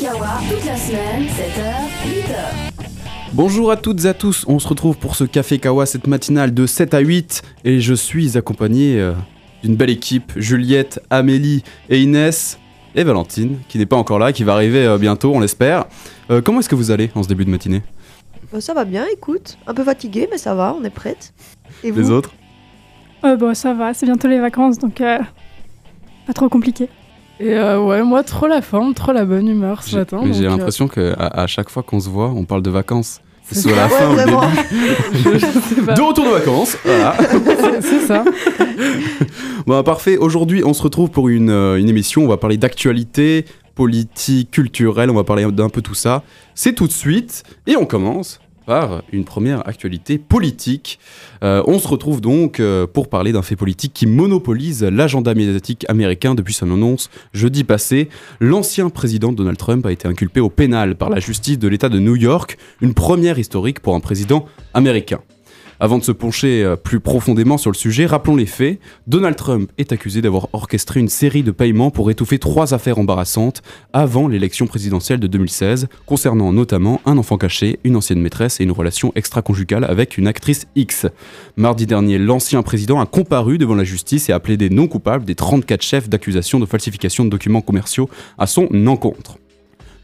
Kawa, toute la semaine, 7h, 8h. Bonjour à toutes et à tous, on se retrouve pour ce Café Kawa, cette matinale de 7 à 8, et je suis accompagné euh, d'une belle équipe, Juliette, Amélie et Inès, et Valentine, qui n'est pas encore là, qui va arriver euh, bientôt, on l'espère. Euh, comment est-ce que vous allez en ce début de matinée? Bah, ça va bien, écoute. Un peu fatigué, mais ça va, on est prête. Et vous? Les autres? Euh, bon, ça va, c'est bientôt les vacances, donc euh, pas trop compliqué. Et euh, ouais, moi, trop la forme, trop la bonne humeur ce J'ai matin. mais j'ai euh, l'impression qu'à à chaque fois qu'on se voit, on parle de vacances. Soit la Ouais, fin vraiment. début. De retour de vacances, voilà. C'est- C'est ça. Bon, parfait. Aujourd'hui, on se retrouve pour une, euh, une émission. On va parler d'actualité, politique, culturelle. On va parler d'un peu tout ça. C'est tout de suite. Et on commence par une première actualité politique. Euh, on se retrouve donc euh, pour parler d'un fait politique qui monopolise l'agenda médiatique américain depuis son annonce jeudi passé. L'ancien président Donald Trump a été inculpé au pénal par la justice de l'État de New York, une première historique pour un président américain. Avant de se pencher euh, plus profondément sur le sujet, rappelons les faits. Donald Trump est accusé d'avoir orchestré une série de paiements pour étouffer trois affaires embarrassantes avant l'élection présidentielle de 2016, concernant notamment un enfant caché, une ancienne maîtresse et une relation extra-conjugale avec une actrice X. Mardi dernier, l'ancien président a comparu devant la justice et a plaidé non coupable des 34 chefs d'accusation de falsification de documents commerciaux à son encontre.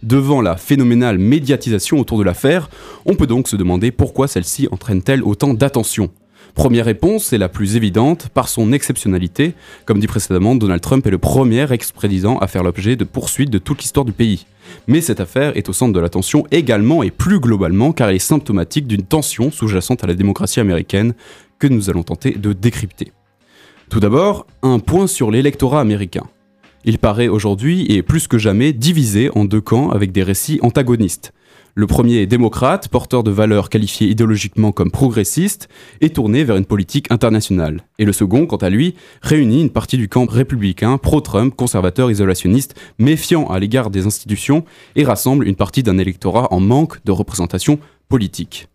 Devant la phénoménale médiatisation autour de l'affaire, on peut donc se demander pourquoi celle-ci entraîne-t-elle autant d'attention. Première réponse, et la plus évidente, par son exceptionnalité. Comme dit précédemment, Donald Trump est le premier ex-président à faire l'objet de poursuites de toute l'histoire du pays. Mais cette affaire est au centre de l'attention également et plus globalement car elle est symptomatique d'une tension sous-jacente à la démocratie américaine que nous allons tenter de décrypter. Tout d'abord, un point sur l'électorat américain. Il paraît aujourd'hui, et plus que jamais, divisé en deux camps avec des récits antagonistes. Le premier est démocrate, porteur de valeurs qualifiées idéologiquement comme progressistes, et tourné vers une politique internationale. Et le second, quant à lui, réunit une partie du camp républicain, pro-Trump, conservateur, isolationniste, méfiant à l'égard des institutions, et rassemble une partie d'un électorat en manque de représentation politique.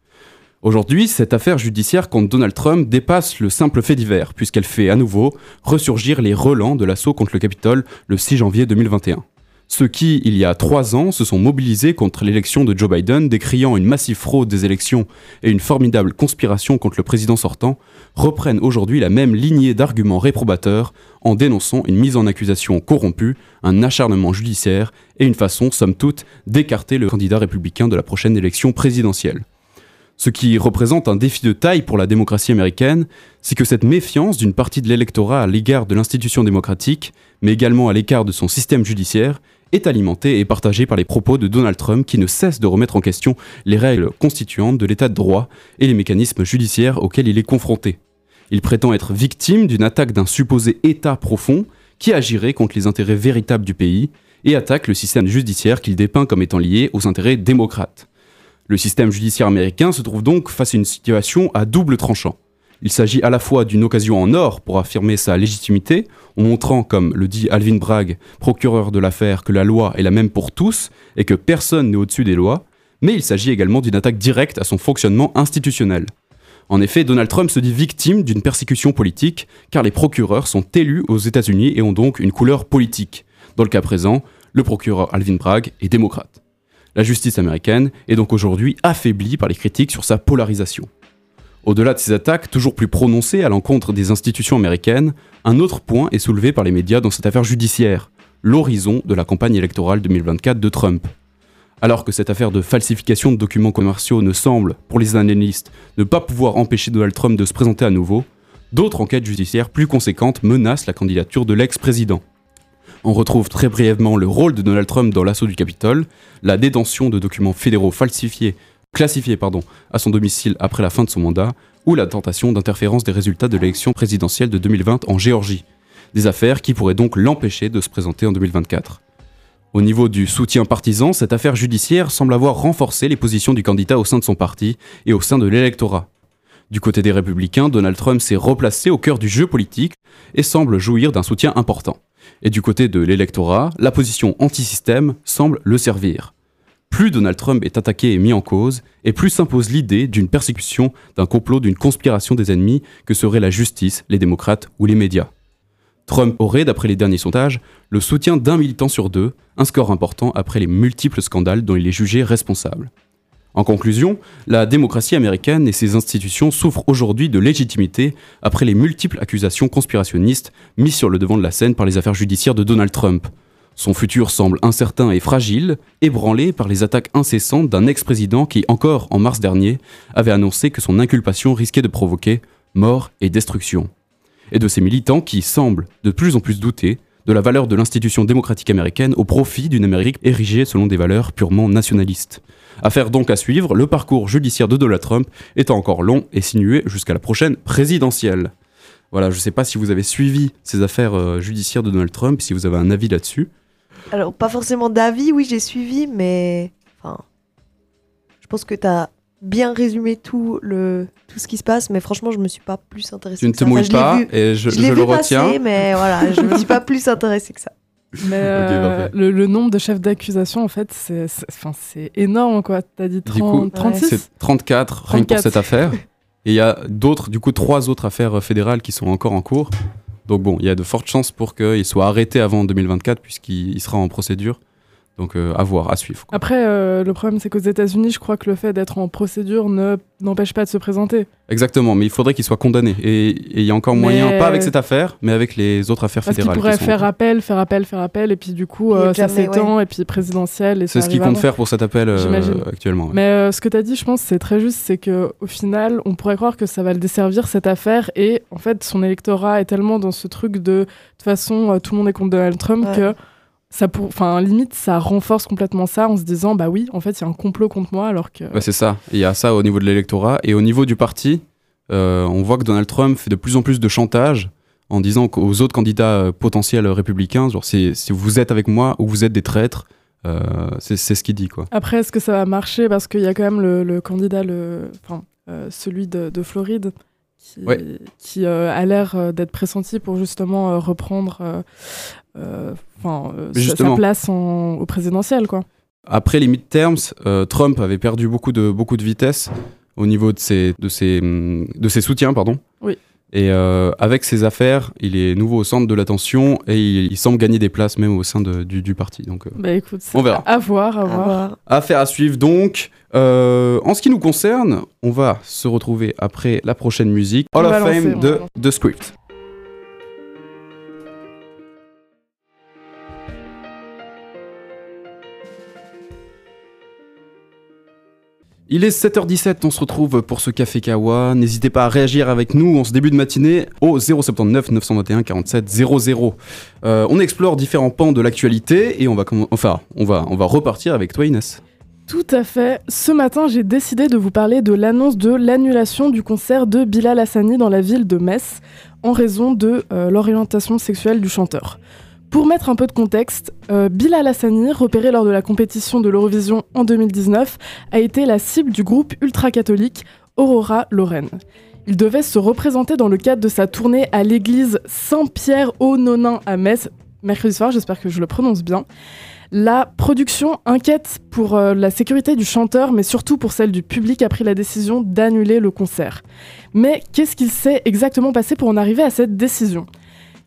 Aujourd'hui, cette affaire judiciaire contre Donald Trump dépasse le simple fait divers, puisqu'elle fait à nouveau ressurgir les relents de l'assaut contre le Capitole le 6 janvier 2021. Ceux qui, il y a trois ans, se sont mobilisés contre l'élection de Joe Biden, décriant une massive fraude des élections et une formidable conspiration contre le président sortant, reprennent aujourd'hui la même lignée d'arguments réprobateurs en dénonçant une mise en accusation corrompue, un acharnement judiciaire et une façon, somme toute, d'écarter le candidat républicain de la prochaine élection présidentielle. Ce qui représente un défi de taille pour la démocratie américaine, c'est que cette méfiance d'une partie de l'électorat à l'égard de l'institution démocratique, mais également à l'égard de son système judiciaire, est alimentée et partagée par les propos de Donald Trump qui ne cesse de remettre en question les règles constituantes de l'état de droit et les mécanismes judiciaires auxquels il est confronté. Il prétend être victime d'une attaque d'un supposé État profond qui agirait contre les intérêts véritables du pays et attaque le système judiciaire qu'il dépeint comme étant lié aux intérêts démocrates. Le système judiciaire américain se trouve donc face à une situation à double tranchant. Il s'agit à la fois d'une occasion en or pour affirmer sa légitimité, en montrant, comme le dit Alvin Bragg, procureur de l'affaire, que la loi est la même pour tous et que personne n'est au-dessus des lois, mais il s'agit également d'une attaque directe à son fonctionnement institutionnel. En effet, Donald Trump se dit victime d'une persécution politique, car les procureurs sont élus aux États-Unis et ont donc une couleur politique. Dans le cas présent, le procureur Alvin Bragg est démocrate. La justice américaine est donc aujourd'hui affaiblie par les critiques sur sa polarisation. Au-delà de ces attaques toujours plus prononcées à l'encontre des institutions américaines, un autre point est soulevé par les médias dans cette affaire judiciaire, l'horizon de la campagne électorale 2024 de Trump. Alors que cette affaire de falsification de documents commerciaux ne semble, pour les analystes, ne pas pouvoir empêcher Donald Trump de se présenter à nouveau, d'autres enquêtes judiciaires plus conséquentes menacent la candidature de l'ex-président. On retrouve très brièvement le rôle de Donald Trump dans l'assaut du Capitole, la détention de documents fédéraux falsifiés, classifiés à son domicile après la fin de son mandat, ou la tentation d'interférence des résultats de l'élection présidentielle de 2020 en Géorgie. Des affaires qui pourraient donc l'empêcher de se présenter en 2024. Au niveau du soutien partisan, cette affaire judiciaire semble avoir renforcé les positions du candidat au sein de son parti et au sein de l'électorat. Du côté des républicains, Donald Trump s'est replacé au cœur du jeu politique et semble jouir d'un soutien important. Et du côté de l'électorat, la position anti-système semble le servir. Plus Donald Trump est attaqué et mis en cause, et plus s'impose l'idée d'une persécution, d'un complot, d'une conspiration des ennemis que seraient la justice, les démocrates ou les médias. Trump aurait, d'après les derniers sondages, le soutien d'un militant sur deux, un score important après les multiples scandales dont il est jugé responsable. En conclusion, la démocratie américaine et ses institutions souffrent aujourd'hui de légitimité après les multiples accusations conspirationnistes mises sur le devant de la scène par les affaires judiciaires de Donald Trump. Son futur semble incertain et fragile, ébranlé par les attaques incessantes d'un ex-président qui, encore en mars dernier, avait annoncé que son inculpation risquait de provoquer mort et destruction. Et de ces militants qui semblent de plus en plus douter de la valeur de l'institution démocratique américaine au profit d'une Amérique érigée selon des valeurs purement nationalistes. Affaire donc à suivre, le parcours judiciaire de Donald Trump étant encore long et sinué jusqu'à la prochaine présidentielle. Voilà, je ne sais pas si vous avez suivi ces affaires euh, judiciaires de Donald Trump, si vous avez un avis là-dessus. Alors, pas forcément d'avis, oui, j'ai suivi, mais. Enfin. Je pense que tu as bien résumé tout, le, tout ce qui se passe, mais franchement, je me suis pas plus intéressée. Tu ne que te ça. Enfin, mouilles je l'ai pas vu- et je, je je l'ai le retiens. passer, mais voilà, je me suis pas plus intéressée que ça. Mais euh, le, le nombre de chefs d'accusation, en fait, c'est c'est- enfin, c'est énorme, quoi. T'as dit Du coup, 30, 36 C'est 34 rien que pour 34. cette affaire. Et il y a d'autres, du coup, trois autres affaires euh, fédérales qui sont encore en cours. Donc bon, il y a de fortes chances pour qu'il soit arrêté avant 2024 puisqu'il il sera en procédure. Donc euh, à voir, à suivre. quoi. Après, euh, le problème, c'est qu'aux États-Unis, je crois que le fait d'être en procédure ne n'empêche pas de se présenter. Exactement, mais il faudrait qu'il soit condamné. Et il y a encore Mais- moyen, pas avec cette affaire, mais avec les autres affaires Parce qu'il fédérales. pourrait qui sont en faire appel, faire appel, faire appel, et puis du coup, euh, ça s'étend, et puis présidentiel. et C'est ce qu'il compte faire pour cet appel euh, actuellement. ouais. Mais euh, ce que tu as dit, je pense, c'est très juste, c'est que au final, on pourrait croire que ça va le desservir cette affaire, et en fait, son électorat est tellement dans ce truc de de toute façon, euh, tout le monde est contre Donald Trump Ouais. que ça, pour, enfin, limite, ça renforce complètement ça en se disant, bah oui, en fait, il y a un complot contre moi, alors que. Ouais, c'est ça. Il y a ça au niveau de l'électorat. Et au niveau du parti, euh, on voit que Donald Trump fait de plus en plus de chantage en disant aux autres candidats euh, potentiels républicains, genre si, si vous êtes avec moi ou vous êtes des traîtres, euh, c'est c'est ce qu'il dit quoi. Après, est-ce que ça va marcher? Parce qu'il y a quand même le, le candidat, le, enfin, euh, celui de, de Floride, qui, Ouais. qui euh, a l'air euh, d'être pressenti pour justement euh, reprendre sa- sa place en- au présidentiel. Quoi. Après les midterms, Trump avait perdu beaucoup de, beaucoup de vitesse au niveau de ses, de ses, de ses soutiens. Pardon. Oui. Et euh, avec ses affaires, il est nouveau au centre de l'attention et il, il semble gagner des places même au sein de- du, du parti. Donc, euh, Bah écoute, On verra. À voir, à voir. Affaire à suivre donc. Euh, en ce qui nous concerne, on va se retrouver après la prochaine musique. Hall of Fame de. The Script. Il est 7h17, on se retrouve pour ce Café Kawa. N'hésitez pas à réagir avec nous en ce début de matinée au 079 921 47 00. Euh, on explore différents pans de l'actualité et on va, enfin, on va, on va repartir avec toi Inès. Tout à fait. Ce matin, j'ai décidé de vous parler de l'annonce de l'annulation du concert de Bilal Hassani dans la ville de Metz en raison de euh, l'orientation sexuelle du chanteur. Pour mettre un peu de contexte, euh, Bilal Hassani, repéré lors de la compétition de l'Eurovision en 2019, a été la cible du groupe ultra-catholique Aurora Lorraine. Il devait se représenter dans le cadre de sa tournée à l'église Saint-Pierre au Nonain à Metz, mercredi soir, j'espère que je le prononce bien. La production inquiète pour euh, la sécurité du chanteur, mais surtout pour celle du public, a pris la décision d'annuler le concert. Mais qu'est-ce qu'il s'est exactement passé pour en arriver à cette décision?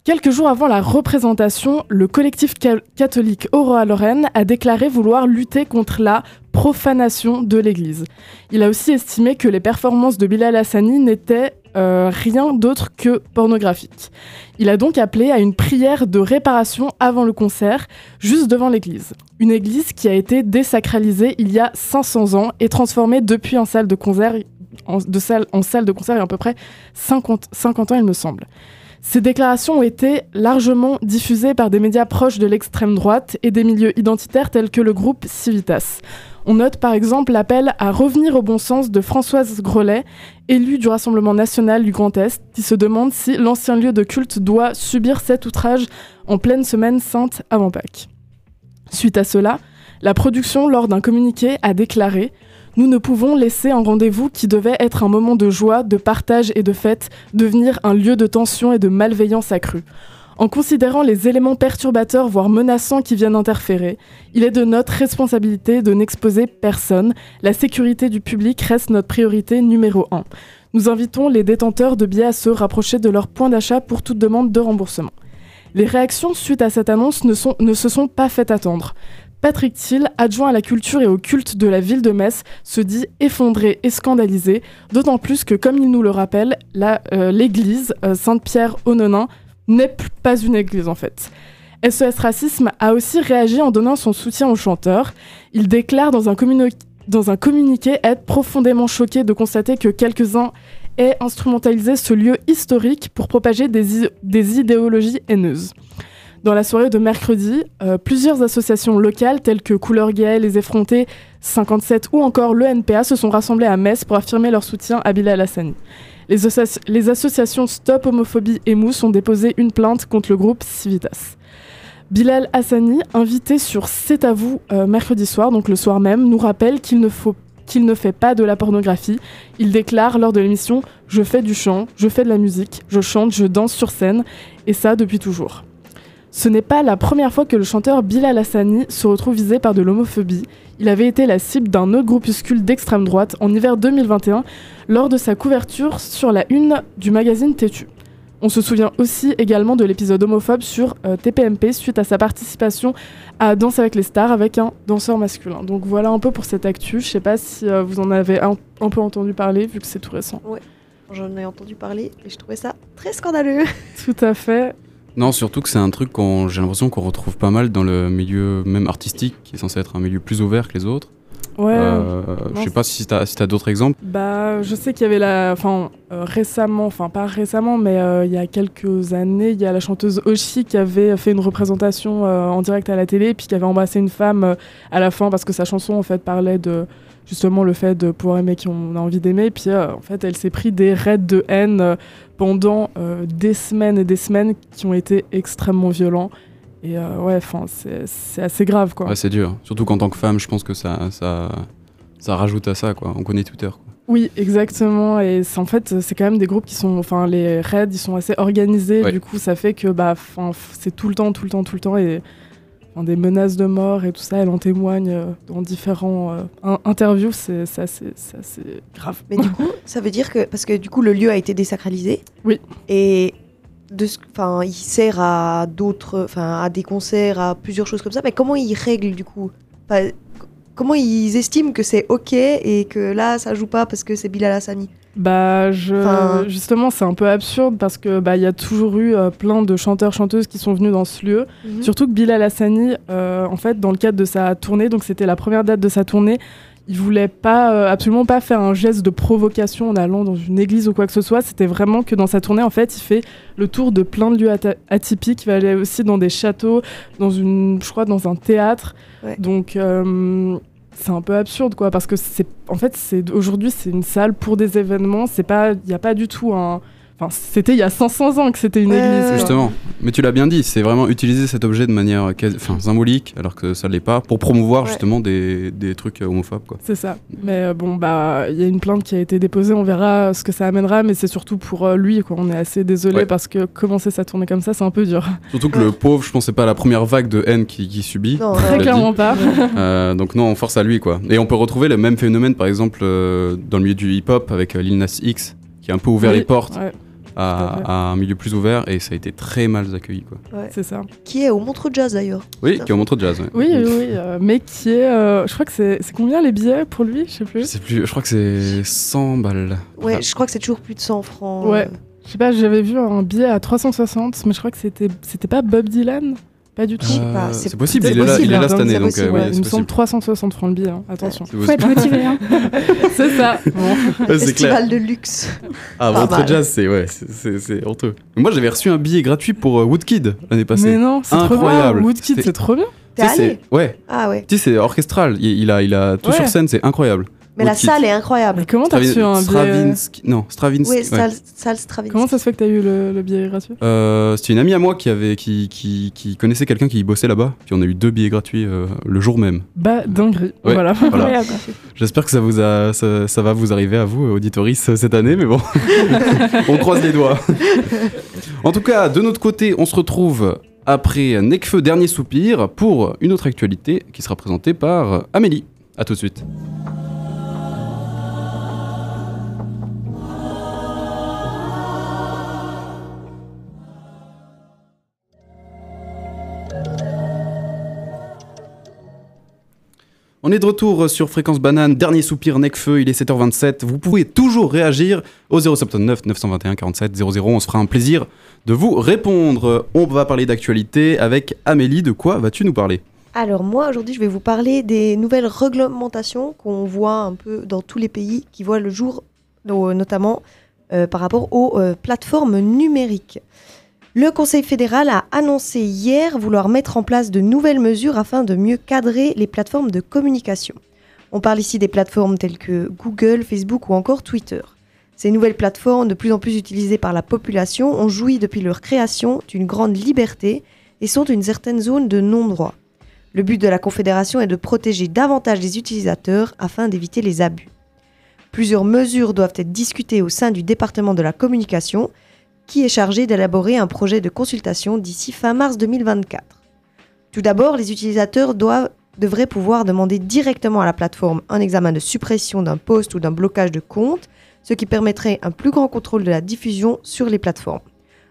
Quelques jours avant la représentation, le collectif ca- catholique Aurora Lorraine a déclaré vouloir lutter contre la profanation de l'Église. Il a aussi estimé que les performances de Bilal Hassani n'étaient euh, rien d'autre que pornographiques. Il a donc appelé à une prière de réparation avant le concert, juste devant l'église. Une église qui a été désacralisée il y a 500 ans et transformée depuis en salle de concert, en salle de concert il y a à peu près 50, 50 ans, il me semble. Ces déclarations ont été largement diffusées par des médias proches de l'extrême droite et des milieux identitaires tels que le groupe Civitas. On note par exemple l'appel à revenir au bon sens de Françoise Grelet, élue du Rassemblement national du Grand Est, qui se demande si l'ancien lieu de culte doit subir cet outrage en pleine semaine sainte avant Pâques. Suite à cela, la production, lors d'un communiqué, a déclaré Nous ne pouvons laisser un rendez-vous qui devait être un moment de joie, de partage et de fête devenir un lieu de tension et de malveillance accrue. En considérant les éléments perturbateurs, voire menaçants qui viennent interférer, il est de notre responsabilité de n'exposer personne. La sécurité du public reste notre priorité numéro un. Nous invitons les détenteurs de billets à se rapprocher de leur point d'achat pour toute demande de remboursement. Les réactions suite à cette annonce ne, ne se sont pas faites attendre. Patrick Thiel, adjoint à la culture et au culte de la ville de Metz, se dit effondré et scandalisé, d'autant plus que, comme il nous le rappelle, euh, l'église euh, Sainte-Pierre-aux-Nonains n'est p- pas une église en fait. SES Racisme a aussi réagi en donnant son soutien au chanteur. Il déclare dans un, communiqué être profondément choqué de constater que quelques-uns aient instrumentalisé ce lieu historique pour propager des idéologies haineuses. Dans la soirée de mercredi, euh, plusieurs associations locales telles que Couleur Gay, Les Effrontés, 57 ou encore le NPA se sont rassemblées à Metz pour affirmer leur soutien à Bilal Hassani. Les, associ- les associations Stop Homophobie et Mousse ont déposé une plainte contre le groupe Civitas. Bilal Hassani, invité sur C'est à vous euh, mercredi soir, donc le soir même, nous rappelle qu'il ne fait pas de la pornographie. Il déclare lors de l'émission Je fais du chant, je fais de la musique, je chante, je danse sur scène, et ça depuis toujours. Ce n'est pas la première fois que le chanteur Bilal Hassani se retrouve visé par de l'homophobie. Il avait été la cible d'un autre groupuscule d'extrême droite en hiver 2021 lors de sa couverture sur la une du magazine Tétu. On se souvient aussi également de l'épisode homophobe sur euh, TPMP suite à sa participation à Danse avec les stars avec un danseur masculin. Donc voilà un peu pour cette actu. Je sais pas si euh, vous en avez un, un peu entendu parler vu que c'est tout récent. J'en ai entendu parler et je trouvais ça très scandaleux. Tout à fait. Non, surtout que c'est un truc qu'on j'ai l'impression qu'on retrouve pas mal dans le milieu même artistique, qui est censé être un milieu plus ouvert que les autres. Ouais. Euh, je sais pas si t'as si d'autres exemples. Bah, je sais qu'il y avait la, enfin euh, récemment, enfin pas récemment, mais euh, il y a quelques années, il y a la chanteuse Oshi qui avait fait une représentation euh, en direct à la télé, puis qui avait embrassé une femme à la fin parce que sa chanson en fait parlait de justement le fait de pouvoir aimer qui on a envie d'aimer, puis euh, en fait elle s'est pris des raids de haine euh, pendant euh, des semaines et des semaines qui ont été extrêmement violents. Et ouais, enfin c'est assez grave quoi. Ouais, c'est dur. Surtout qu'en tant que femme, je pense que ça, ça, ça rajoute à ça, quoi. On connaît Twitter. Quoi. Oui, exactement. Et en fait, c'est quand même des groupes qui sont, enfin, les raids, ils sont assez organisés. Ouais. Du coup, ça fait que, bah, c'est tout le temps, tout le temps, tout le temps, et des menaces de mort et tout ça. Elle en témoigne euh, dans différents euh, in- interviews. C'est c'est assez, grave. Mais du coup, ça veut dire que parce que du coup le lieu a été désacralisé. Oui. Et de ce- il sert à d'autres enfin à des concerts, à plusieurs choses comme ça. Mais comment ils règlent du coup? Comment ils estiment que c'est ok et que là ça joue pas parce que c'est Bilal Hassani? Bah, je, Enfin- justement, c'est un peu absurde parce que bah, il y a toujours eu euh, plein de chanteurs chanteuses qui sont venus dans ce lieu. Surtout que Bilal Hassani, euh, en fait, dans le cadre de sa tournée, donc c'était la première date de sa tournée, il voulait pas, euh, absolument pas faire un geste de provocation en allant dans une église ou quoi que ce soit. C'était vraiment que dans sa tournée, en fait, il fait le tour de plein de lieux atypiques. Il va aller aussi dans des châteaux, dans une, je crois, dans un théâtre. Ouais. Donc, euh, c'est un peu absurde, quoi, parce que c'est, en fait, c'est aujourd'hui, c'est une salle pour des événements. C'est pas, il y a pas du tout un, enfin, c'était il y a 500 ans que c'était une Ouais, église. Justement. Mais tu l'as bien dit, c'est vraiment utiliser cet objet de manière enfin, symbolique, alors que ça l'est pas, pour promouvoir Ouais. justement des, des trucs euh, homophobes, quoi. C'est ça. Mais euh, bon, bah, il y a une plainte qui a été déposée, on verra ce que ça amènera, mais c'est surtout pour euh, lui, quoi. On est assez désolé Ouais. parce que commencer sa tournée comme ça, c'est un peu dur. Surtout que Ouais. le pauvre, je pense, que c'est pas la première vague de haine qu'il qui subit. Non, Très dit. clairement pas. Euh, donc non, on force à lui quoi. Et on peut retrouver le même phénomène par exemple euh, dans le milieu du hip-hop avec euh, Lil Nas X qui a un peu ouvert Oui, les portes ouais, à, un milieu plus ouvert et ça a été très mal accueilli quoi. c'est ça. Qui est au Montreux Jazz d'ailleurs. Oui, qui a montré jazz. ouais. Oui, oui, oui, euh, mais qui est. euh, je crois que c'est c'est combien les billets pour lui? Je sais Je plus. sais plus, je crois que c'est 100 balles. Ouais, je crois que c'est toujours plus de 100 francs. Ouais. euh. Je sais pas, j'avais vu un billet à 360, mais je crois que c'était c'était pas Bob Dylan? Pas du tout. Euh, c'est possible, il est possible, il est là cette année c'est donc possible, euh, Ouais, il me semble possible. 360 francs le billet, hein. attention. Faut être motivé. Hein. c'est ça. Bon. Ouais, c'est Festival clair. de luxe. Ah, mal. Jazz, c'est ouais, c'est- c'est c'est honteux. Moi, j'avais reçu un billet gratuit pour euh, Woodkid l'année passée. Mais non, c'est trop Incroyable. bien. Woodkid, c'est trop bien. T'es allé c'est- Ouais, Ah ouais. tu sais, c'est orchestral. Il, il a, il a tout sur scène, c'est incroyable. Mais la salle est incroyable. Mais comment t'as reçu un billet Stravinsky. Non, Stravinsky. Oui, ouais. salle, Stravinsky. Comment ça se fait que t'as eu le, le billet gratuit? Euh, C'était une amie à moi qui, avait, qui, qui, qui connaissait quelqu'un qui bossait là-bas. Puis on a eu deux billets gratuits euh, le jour même. Bah, dinguerie. Ouais. Voilà. J'espère que ça, vous a, ça, ça va vous arriver à vous, auditoris, euh, cette année, mais bon, on croise les doigts. en tout cas, de notre côté, on se retrouve après Necfeu Dernier Soupir pour une autre actualité qui sera présentée par Amélie. A tout de suite. On est de retour sur Fréquence Banane, dernier soupir Necfeu, il est 7h27. Vous pouvez toujours réagir au 079 921 47 00. On se fera un plaisir de vous répondre. On va parler d'actualité avec Amélie. De quoi vas-tu nous parler? Alors moi aujourd'hui je vais vous parler des nouvelles réglementations qu'on voit un peu dans tous les pays qui voient le jour, no- notamment euh, par rapport aux euh, plateformes numériques. Le Conseil fédéral a annoncé hier vouloir mettre en place de nouvelles mesures afin de mieux cadrer les plateformes de communication. On parle ici des plateformes telles que Google, Facebook ou encore Twitter. Ces nouvelles plateformes, de plus en plus utilisées par la population, ont joui depuis leur création d'une grande liberté et sont une certaine zone de non-droit. Le but de la Confédération est de protéger davantage les utilisateurs afin d'éviter les abus. Plusieurs mesures doivent être discutées au sein du département de la communication, qui est chargé d'élaborer un projet de consultation d'ici fin mars 2024. Tout d'abord, les utilisateurs doivent, devraient pouvoir demander directement à la plateforme un examen de suppression d'un post ou d'un blocage de compte, ce qui permettrait un plus grand contrôle de la diffusion sur les plateformes.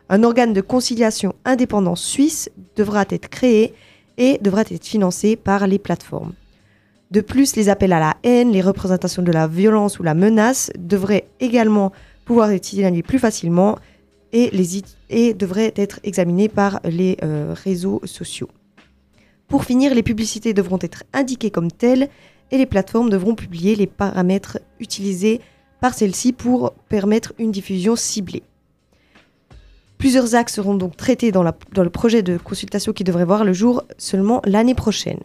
Un organe de conciliation indépendant suisse devra être créé et devra être financé par les plateformes. De plus, les appels à la haine, les représentations de la violence ou la menace devraient également pouvoir être signalés plus facilement et, devraient être examinés par les euh, réseaux sociaux. Pour finir, les publicités devront être indiquées comme telles et les plateformes devront publier les paramètres utilisés par celles-ci pour permettre une diffusion ciblée. Plusieurs axes seront donc traités dans le projet de consultation qui devrait voir le jour seulement l'année prochaine.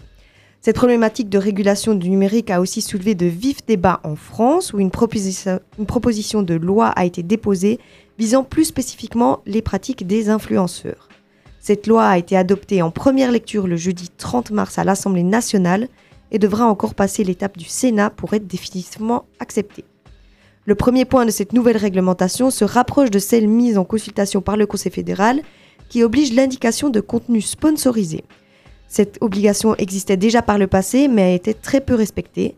Cette problématique de régulation du numérique a aussi soulevé de vifs débats en France où une, proposition- de loi a été déposée visant plus spécifiquement les pratiques des influenceurs. Cette loi a été adoptée en première lecture le jeudi 30 mars à l'Assemblée nationale et devra encore passer l'étape du Sénat pour être définitivement acceptée. Le premier point de cette nouvelle réglementation se rapproche de celle mise en consultation par le Conseil fédéral qui oblige l'indication de contenu sponsorisé. Cette obligation existait déjà par le passé mais a été très peu respectée.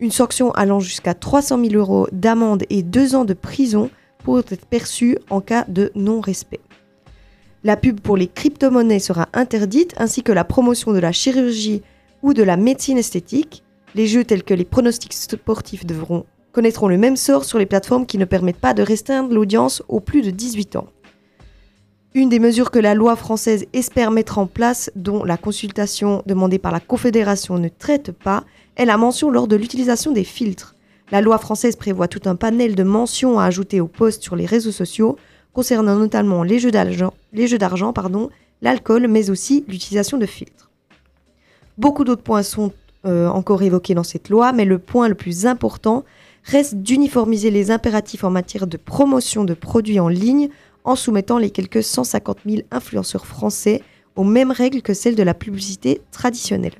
Une sanction allant jusqu'à 300 000 euros d'amende et deux ans de prison pourrait être perçue en cas de non-respect. La pub pour les crypto-monnaies sera interdite ainsi que la promotion de la chirurgie ou de la médecine esthétique. Les jeux tels que les pronostics sportifs connaîtront le même sort sur les plateformes qui ne permettent pas de restreindre l'audience aux plus de 18 ans. Une des mesures que la loi française espère mettre en place, dont la consultation demandée par la Confédération ne traite pas, est la mention lors de l'utilisation des filtres. La loi française prévoit tout un panel de mentions à ajouter aux posts sur les réseaux sociaux, concernant notamment les jeux d'argent, l'alcool, mais aussi l'utilisation de filtres. Beaucoup d'autres points sont euh, encore évoqués dans cette loi, mais le point le plus important reste d'uniformiser les impératifs en matière de promotion de produits en ligne en soumettant les quelques 150 000 influenceurs français aux mêmes règles que celles de la publicité traditionnelle.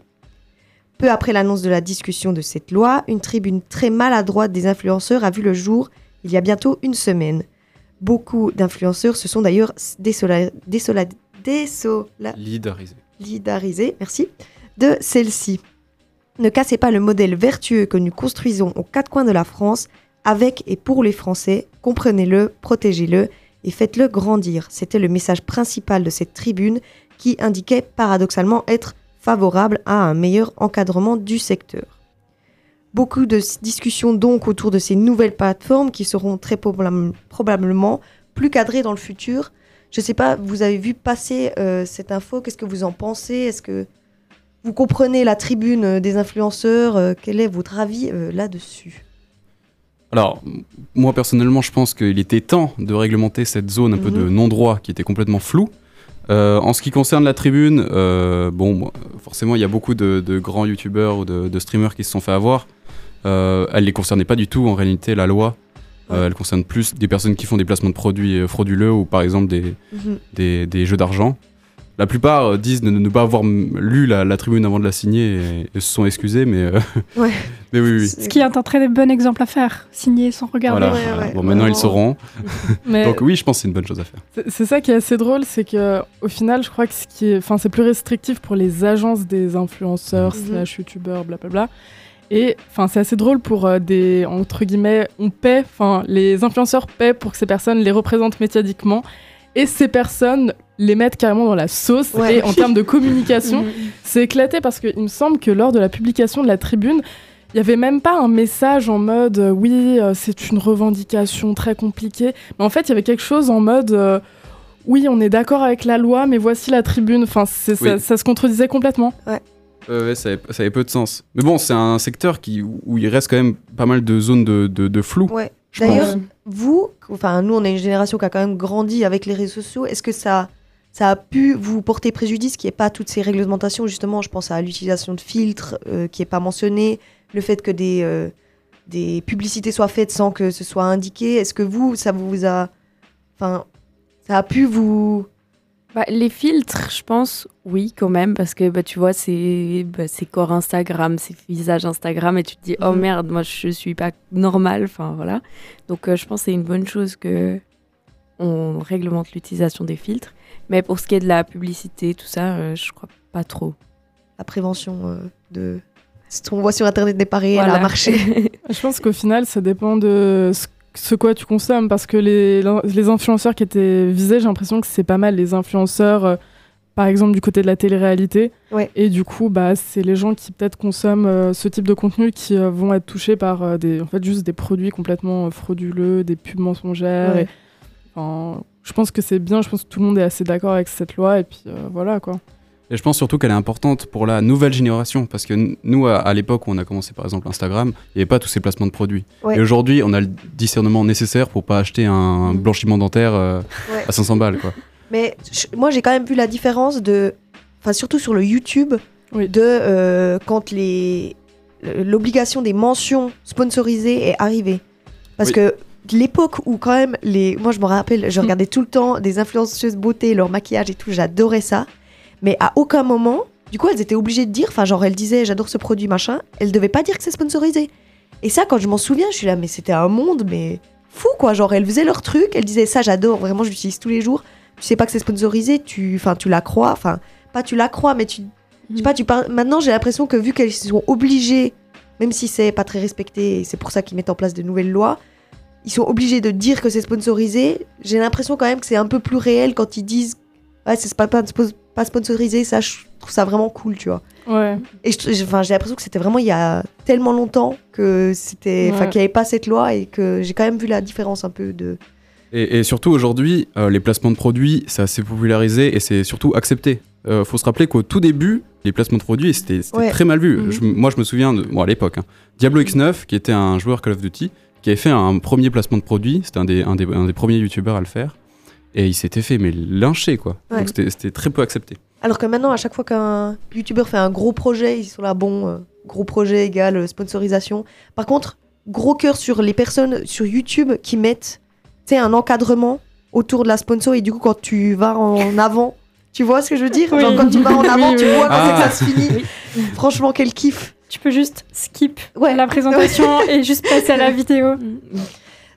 Peu après l'annonce de la discussion de cette loi, une tribune très maladroite des influenceurs a vu le jour il y a bientôt une semaine. Beaucoup d'influenceurs se sont d'ailleurs désola- désola- merci, de celle-ci. Ne cassez pas le modèle vertueux que nous construisons aux quatre coins de la France avec et pour les Français. Comprenez-le, protégez-le et faites-le grandir. C'était le message principal de cette tribune qui indiquait paradoxalement être favorable à un meilleur encadrement du secteur. Beaucoup de discussions donc autour de ces nouvelles plateformes qui seront très probab- probablement plus cadrées dans le futur. Je ne sais pas, vous avez vu passer euh, cette info, qu'est-ce que vous en pensez? Est-ce que vous comprenez la tribune euh, des influenceurs? Euh, Quel est votre avis là-dessus? Alors, moi personnellement, je pense qu'il était temps de réglementer cette zone un peu de Mhm. non-droit qui était complètement floue. Euh, en ce qui concerne la tribune, euh, bon, forcément, il y a beaucoup de, de grands youtubeurs ou de, de streamers qui se sont fait avoir. Euh, elle les concernait pas du tout en réalité, la loi. Euh, elle concerne plus des personnes qui font des placements de produits frauduleux ou par exemple des, des, des jeux d'argent. La plupart euh, disent de ne pas avoir lu la, la tribune avant de la signer et, et se sont excusés, mais, euh, Ouais. mais oui, oui. Ce qui est un très bon exemple à faire, signer sans regarder. Voilà, Ouais, Bon, maintenant ils sauront. Mais Donc oui, je pense que c'est une bonne chose à faire. c'est- ça qui est assez drôle, c'est que au final, je crois que ce qui est, enfin, c'est plus restrictif pour les agences des influenceurs, Mhm. slash youtubeurs, blablabla. Et enfin, c'est assez drôle pour euh, des entre guillemets, on paie, enfin, les influenceurs paient pour que ces personnes les représentent médiatiquement. Et ces personnes les mettre carrément dans la sauce Ouais. et en termes de communication, c'est éclaté parce qu'il me semble que lors de la publication de la tribune, il n'y avait même pas un message en mode euh, oui, euh, c'est une revendication très compliquée. Mais en fait, il y avait quelque chose en mode euh, oui, on est d'accord avec la loi, mais voici la tribune. Enfin, ça, se contredisait complètement. Euh, ouais, ça, avait, ça avait peu de sens. Mais bon, c'est un secteur qui, où il reste quand même pas mal de zones de, de, de flou. Ouais. D'ailleurs, vous, enfin nous, on est une génération qui a quand même grandi avec les réseaux sociaux. Est-ce que ça, ça a pu vous porter préjudice qu'il n'y ait pas toutes ces réglementations Justement, je pense à l'utilisation de filtres euh, qui n'est pas mentionné, le fait que des, euh, des publicités soient faites sans que ce soit indiqué. Est-ce que vous, ça vous a, enfin, ça a pu vous Bah, les filtres, je pense, oui, quand même, parce que bah, tu vois, c'est bah, corps Instagram, c'est visage Instagram, et tu te dis, oh Mhm. merde, moi je suis pas normal, enfin voilà. Donc euh, je pense que c'est une bonne chose que on réglemente l'utilisation des filtres. Mais pour ce qui est de la publicité, tout ça, euh, je crois pas trop. la prévention euh, de ce qu'on voit sur internet n'est pas réel Voilà. à marcher Je pense qu'au final, ça dépend de ce, ce quoi tu consommes, parce que les, les influenceurs qui étaient visés, j'ai l'impression que c'est pas mal les influenceurs, euh, par exemple du côté de la télé-réalité. Ouais. Et du coup, bah, c'est les gens qui peut-être consomment euh, ce type de contenu qui euh, vont être touchés par euh, des, en fait, juste des produits complètement frauduleux, des pubs mensongères. Ouais. et- enfin, je pense que c'est bien, je pense que tout le monde est assez d'accord avec cette loi, et puis euh, voilà quoi. Et je pense surtout qu'elle est importante pour la nouvelle génération. Parce que nous, à, à l'époque où on a commencé par exemple Instagram, il n'y avait pas tous ces placements de produits. Ouais. Et aujourd'hui, on a le discernement nécessaire pour pas acheter un Mm. blanchiment dentaire euh, Ouais. à 500 balles. Quoi. Mais je- moi, j'ai quand même vu la différence de. Enfin, surtout sur le YouTube, Oui. de euh, quand les l'obligation des mentions sponsorisées est arrivée. Parce Oui. que l'époque où, quand même, les. Moi, je me rappelle, je regardais tout le temps des influenceuses beauté, leur maquillage et tout, j'adorais ça. Mais à aucun moment, du coup, elles étaient obligées de dire. Enfin, genre, elles disaient, j'adore ce produit, machin. Elles devaient pas dire que c'est sponsorisé. Et ça, quand je m'en souviens, je suis là, mais c'était un monde, mais fou, quoi. Genre, elles faisaient leur truc, elles disaient, ça, j'adore, vraiment, je l'utilise tous les jours tu sais pas que c'est sponsorisé, tu, enfin, tu la crois, enfin, pas tu la crois, mais tu, je sais pas, tu parles. Maintenant, j'ai l'impression que vu qu'elles sont obligées, même si c'est pas très respecté, et c'est pour ça qu'ils mettent en place de nouvelles lois, ils sont obligés de dire que c'est sponsorisé. J'ai l'impression quand même que c'est un peu plus réel quand ils disent, ouais, c'est pas, pas, pas sponsorisé. Ça, je trouve ça vraiment cool, tu vois. Ouais. Et j'ai enfin, j'ai l'impression que c'était vraiment il y a tellement longtemps que c'était, enfin, Ouais. qu'il n'y avait pas cette loi et que j'ai quand même vu la différence un peu de. Et, et surtout aujourd'hui, euh, les placements de produits, c'est assez popularisé et c'est surtout accepté. Euh, faut se rappeler qu'au tout début, les placements de produits, c'était Ouais. très mal vu. Mhm. Je- moi, je me souviens, de, bon, à l'époque, hein, Diablo X9, qui était un joueur Call of Duty, qui avait fait un premier placement de produit. C'était un des, un, des, un des premiers youtubeurs à le faire. Et il s'était fait, mais lyncher, quoi. Ouais. Donc c'était c'était très peu accepté. Alors que maintenant, à chaque fois qu'un youtubeur fait un gros projet, ils sont là, bon, euh, gros projet égale euh, sponsorisation. Par contre, gros cœur sur les personnes sur YouTube qui mettent, tu sais, un encadrement autour de la sponsor et du coup, quand tu vas en avant, tu vois ce que je veux dire? Oui. Genre, quand tu vas en avant, Oui, tu oui. vois quand c'est que Ah. ça se finit. Franchement, quel kiff. Tu peux juste skip Ouais. la présentation et juste passer à la vidéo.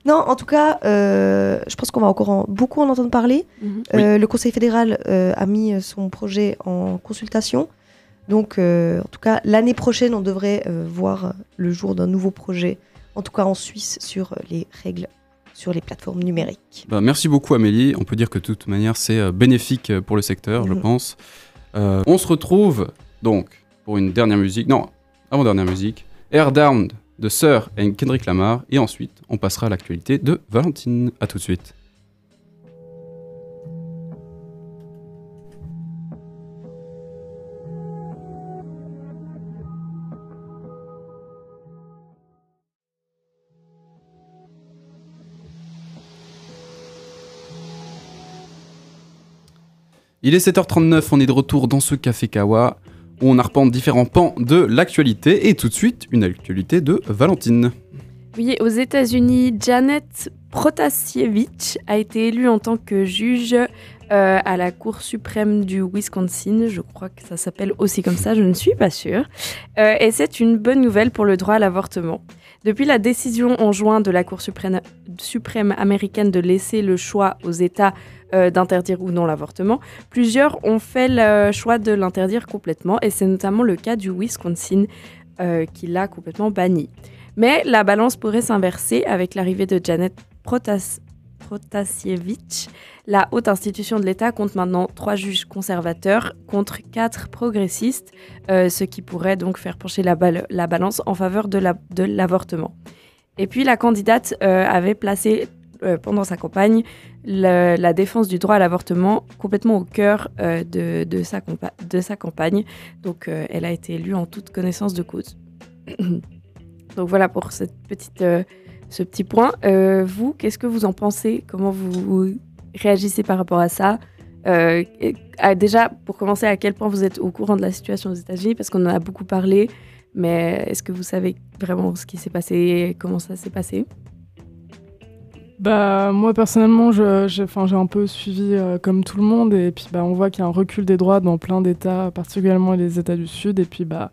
Non, en tout cas, euh, je pense qu'on va encore en- beaucoup en entendre parler. Mhm. Euh, Le Conseil fédéral euh, a mis son projet en consultation. Donc, euh, en tout cas, l'année prochaine, on devrait euh, voir le jour d'un nouveau projet, en tout cas en Suisse, sur les règles sur les plateformes numériques. Bah, merci beaucoup Amélie. On peut dire que de toute manière c'est euh, bénéfique pour le secteur, je Mhm. pense. Euh, on se retrouve donc pour une dernière musique. Non, avant dernière musique. Air Down de Sir et Kendrick Lamar. Et ensuite on passera à l'actualité de Valentine. A tout de suite. Il est 7h39, on est de retour dans ce café Kawa où on arpente différents pans de l'actualité et tout de suite une actualité de Valentine. Oui, aux États-Unis, Janet Protasiewicz a été élue en tant que juge euh, à la Cour suprême du Wisconsin. Je crois que ça s'appelle aussi comme ça, je ne suis pas sûre. Euh, et c'est une bonne nouvelle pour le droit à l'avortement. Depuis la décision en juin de la Cour suprême, suprême américaine de laisser le choix aux États euh, d'interdire ou non l'avortement, plusieurs ont fait le choix de l'interdire complètement, et c'est notamment le cas du Wisconsin euh, qui l'a complètement banni. Mais la balance pourrait s'inverser avec l'arrivée de Janet Protas Protasiewicz, la haute institution de l'État compte maintenant trois juges conservateurs contre quatre progressistes, euh, ce qui pourrait donc faire pencher la, bal- la balance en faveur de l'avortement. Et puis la candidate euh, avait placé euh, pendant sa campagne la défense du droit à l'avortement complètement au cœur euh, de, sa campagne. Donc elle a été élue en toute connaissance de cause. Donc voilà pour ce petit point. Vous, qu'est-ce que vous en pensez? Comment vous, réagissez par rapport à ça? Ah, Déjà, pour commencer, à quel point vous êtes au courant de la situation aux États-Unis? Parce qu'on en a beaucoup parlé, mais est-ce que vous savez vraiment ce qui s'est passé, comment ça s'est passé? Bah moi personnellement, j'ai un peu suivi euh, comme tout le monde et puis bah on voit qu'il y a un recul des droits dans plein d'États, particulièrement les États du Sud et puis bah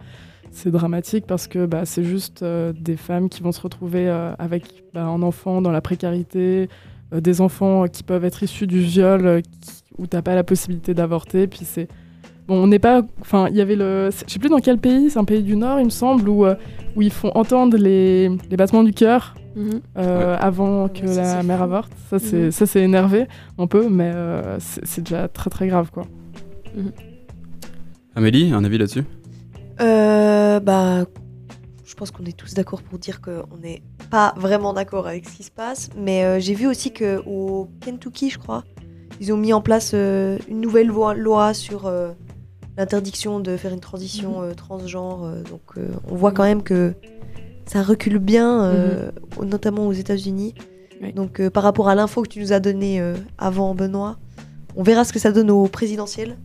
c'est dramatique parce que bah, c'est juste euh, des femmes qui vont se retrouver euh, avec bah, un enfant dans la précarité, des enfants qui peuvent être issus du viol qui- où t'as pas la possibilité d'avorter puis c'est bon on n'est pas enfin il y avait le je sais plus dans quel pays c'est un pays du Nord il me semble où euh, où ils font entendre les, les battements du cœur euh, avant que ça, la mère fou. avorte. Ça, c'est Mhm. ça, c'est énervé un peu, mais euh, c'est déjà très très grave, quoi. Amélie, un avis là-dessus? Euh, bah, je pense qu'on est tous d'accord pour dire qu'on n'est pas vraiment d'accord avec ce qui se passe. Mais euh, j'ai vu aussi que au Kentucky, je crois, ils ont mis en place euh, une nouvelle loi, loi sur euh, l'interdiction de faire une transition euh, transgenre. euh, donc, euh, on voit quand même que ça recule bien, euh, au- notamment aux États-Unis. Oui. Donc, euh, par rapport à l'info que tu nous as donnée euh, avant, Benoît, on verra ce que ça donne au présidentiel,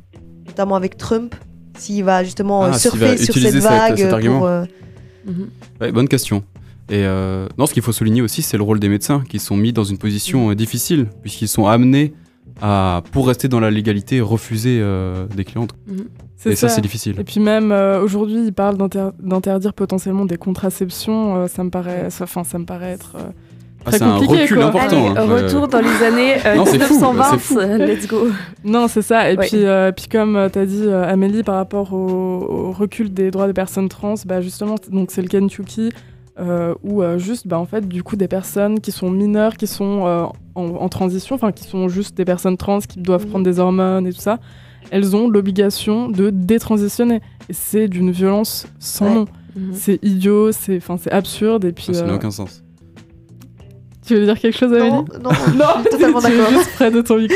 notamment avec Trump, s'il va justement euh, Ah, s'il surfer va sur utiliser cette cet- vague cet pour, argument. euh, Mhm. Ouais, bonne question. Et euh, non, ce qu'il faut souligner aussi, c'est le rôle des médecins qui sont mis dans une position euh, difficile, puisqu'ils sont amenés à, pour rester dans la légalité, refuser euh, des clientes. C'est Et ça, c'est difficile. Et puis même euh, aujourd'hui, ils parlent d'inter- d'interdire potentiellement des contraceptions. euh, ça me paraît, ça, enfin, ça me paraît être euh, Ah, très c'est un compliqué, recul quoi. important. Allez, hein. Retour dans les années euh, Non, c'est fou, 1920. c'est fou. euh, Let's go. Non, c'est ça. Et Ouais. puis, euh, puis comme tu as dit, euh, Amélie, par rapport au, au recul des droits des personnes trans, bah, justement, donc c'est le Kentucky, euh, où euh, juste, bah, en fait, du coup, des personnes qui sont mineures, qui sont euh, en, en transition, enfin, qui sont juste des personnes trans, qui doivent Mhm. prendre des hormones et tout ça, elles ont l'obligation de détransitionner. Et c'est d'une violence sans Ouais. nom. Mhm. C'est idiot, c'est enfin, c'est absurde. Et puis, Ça n'a euh, aucun sens. tu veux dire quelque chose, Amélie? Non, non, je suis totalement d'accord. juste près de ton micro.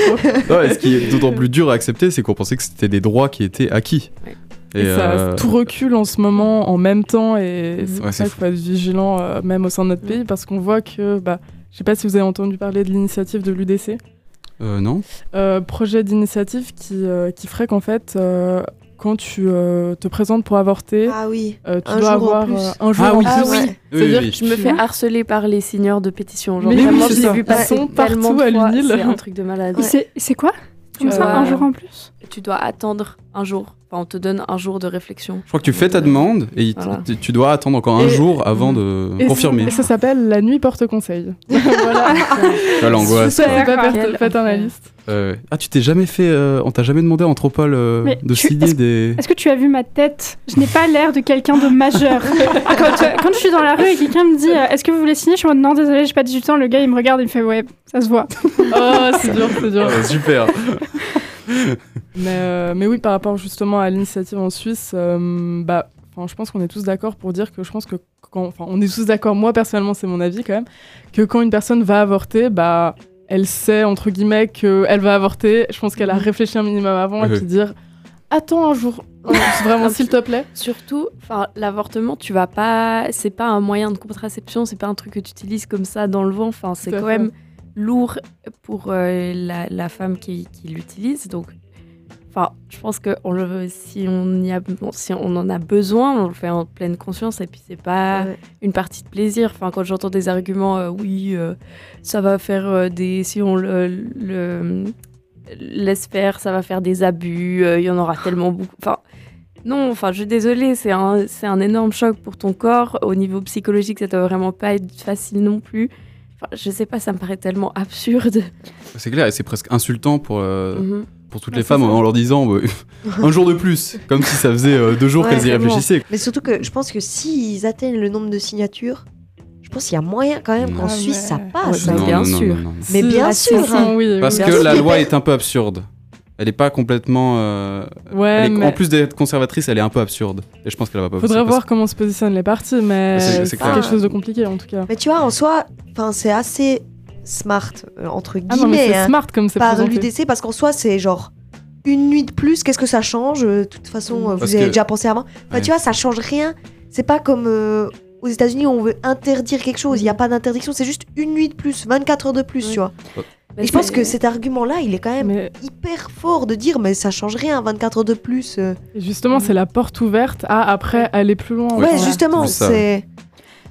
Non, et ce qui est d'autant plus dur à accepter, c'est qu'on pensait que c'était des droits qui étaient acquis. Ouais. Et, ça, euh, tout recule en ce moment en même temps et c'est pour Ouais, ça c'est qu'il faut être vigilant euh, même au sein de notre pays parce qu'on voit que, bah, je sais pas si vous avez entendu parler de l'initiative de l'UDC, euh, non euh, projet d'initiative qui, euh, qui ferait qu'en fait, euh, quand tu euh, te présentes pour avorter, Ah oui. euh, tu un dois avoir euh, un jour Ah en oui, plus. Ah oui. C'est-à-dire oui, Je me fais harceler par les signeurs de pétition. Genre, Mais oui, vraiment, ça. vu Ils passer partout à l'UNIL. C'est un truc de malade. C'est- quoi? Comme Tu ça, un jour en plus? Tu dois attendre un jour. Enfin, on te donne un jour de réflexion. Je crois que tu fais ta demande et Voilà. tu- dois attendre encore un Et- jour avant de Et confirmer. ça- Et ça s'appelle la nuit porte conseil. voilà. L'angoisse. Quoi. pas paternaliste. Euh, ah, tu t'es jamais fait. euh, on t'a jamais demandé à Anthropole euh, de tu- signer des. Est-ce que tu as vu ma tête? Je n'ai pas l'air de quelqu'un de majeur. quand, euh, quand je suis dans la rue et quelqu'un me dit euh, Est-ce que vous voulez signer? Je suis en mode Non, désolé, j'ai pas 18 ans. Le gars, il me regarde, il me fait Ouais, ça se voit. Oh, c'est dur, c'est dur. Super. Mais, euh, mais oui, par rapport justement à l'initiative en Suisse, euh, bah, je pense qu'on est tous d'accord pour dire que je pense que quand, enfin, on est tous d'accord, moi personnellement, c'est mon avis quand même, que quand une personne va avorter, bah, elle sait entre guillemets qu'elle va avorter. Je pense qu'elle a réfléchi un minimum avant et Mhm. puis dire attends un jour, vraiment s'il te plaît. Surtout, l'avortement, tu vas pas. C'est pas un moyen de contraception, c'est pas un truc que tu utilises comme ça dans le vent. Enfin, c'est quand fait. même lourd pour euh, la, la femme qui, qui l'utilise. Donc, enfin, je pense que on le, si on y a, bon, si on en a besoin, on le fait en pleine conscience. Et puis, c'est pas Ouais. une partie de plaisir. Enfin, quand j'entends des arguments, euh, oui, euh, ça va faire des. Si on le, le laisse faire, ça va faire des abus, il y en aura tellement beaucoup. Enfin, non, enfin, je suis désolée, c'est un, c'est un énorme choc pour ton corps. Au niveau psychologique, ça doit vraiment pas être facile non plus. Enfin, je sais pas, ça me paraît tellement absurde. C'est clair, et c'est presque insultant pour, euh, Mhm. pour toutes Ouais, les femmes ça. en leur disant bah, un jour de plus, comme si ça faisait euh, deux jours Ouais, qu'elles y réfléchissaient. Mais surtout que je pense que s'ils atteignent le nombre de signatures, je pense qu'il y a moyen quand même Non. qu'en Ah Suisse ouais. ça passe. Ouais, bah, bien sûr. Mais Si, bien sûr, si, hein. oui, Parce. Bien que sûr. la loi est un peu absurde. Elle est pas complètement. euh, Ouais, elle est- mais En plus d'être conservatrice, elle est un peu absurde. Et je pense qu'elle va pas. faudrait voir comment se positionnent les partis, mais C'est- c'est quelque chose de compliqué en tout cas. Mais tu vois, en soi, enfin, c'est assez smart, euh, entre Ah non, mais guillemets, c'est hein, smart comme c'est par l'UDC, parce qu'en soi, c'est genre une nuit de plus, qu'est-ce que ça change Euh, De toute façon, Parce vous avez que- déjà pensé avant. Enfin, Ouais. Tu vois, ça change rien. C'est pas comme euh, aux États-Unis où on veut interdire quelque chose. Il n'y a pas d'interdiction, c'est juste une nuit de plus, 24 heures de plus, Ouais. tu vois. Mais je pense que cet argument-là, il est quand même Mais hyper fort de dire, mais ça change rien, 24 heures de plus. euh. justement, c'est la porte ouverte à après aller plus loin. Ouais, justement, c'est.